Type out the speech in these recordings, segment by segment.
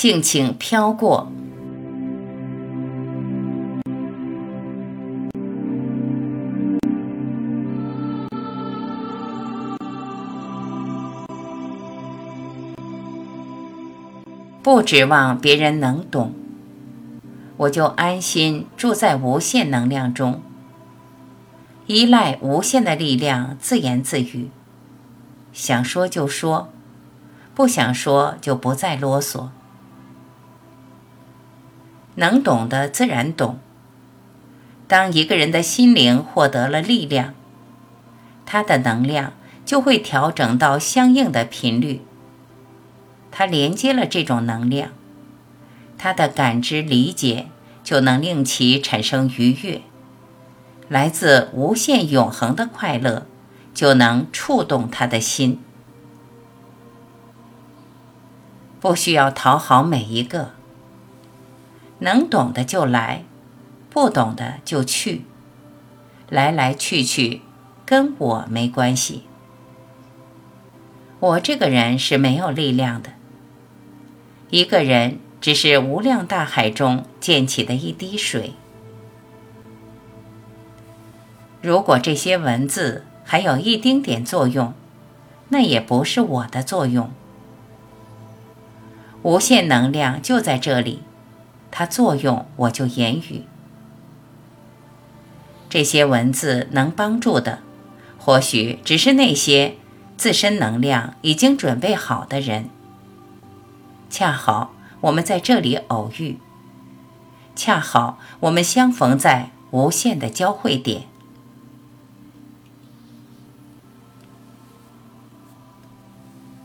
敬请飘过。不指望别人能懂，我就安心住在无限能量中，依赖无限的力量自言自语，想说就说，不想说就不再啰嗦。能懂的自然懂。当一个人的心灵获得了力量，他的能量就会调整到相应的频率。他连接了这种能量，他的感知理解就能令其产生愉悦，来自无限永恒的快乐就能触动他的心。不需要讨好每一个，能懂的就来，不懂的就去，来来去去跟我没关系。我这个人是没有力量的。一个人只是无量大海中溅起的一滴水。如果这些文字还有一丁点作用，那也不是我的作用。无限能量就在这里，它作用我就言语。这些文字能帮助的，或许只是那些自身能量已经准备好的人。恰好我们在这里偶遇，恰好我们相逢在无限的交汇点。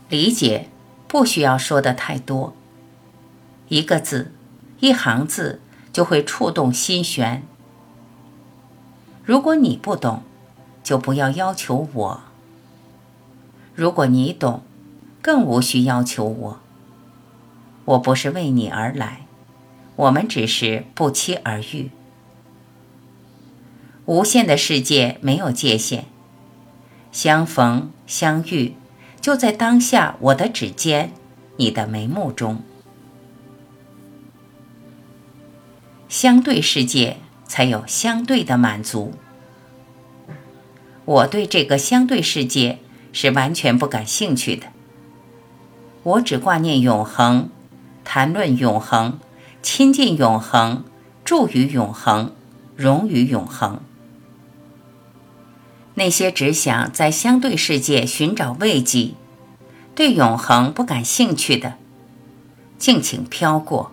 理解不需要说的太多，一个字、一行字就会触动心弦。如果你不懂，就不要要求我；如果你懂，更无需要求我。我不是为你而来，我们只是不期而遇。无限的世界没有界限，相逢相遇就在当下，我的指尖，你的眉目中。相对世界才有相对的满足。我对这个相对世界是完全不感兴趣的，我只挂念永恒。谈论永恒，亲近永恒，住于永恒，融于永恒。那些只想在相对世界寻找慰藉，对永恒不感兴趣的，敬请飘过。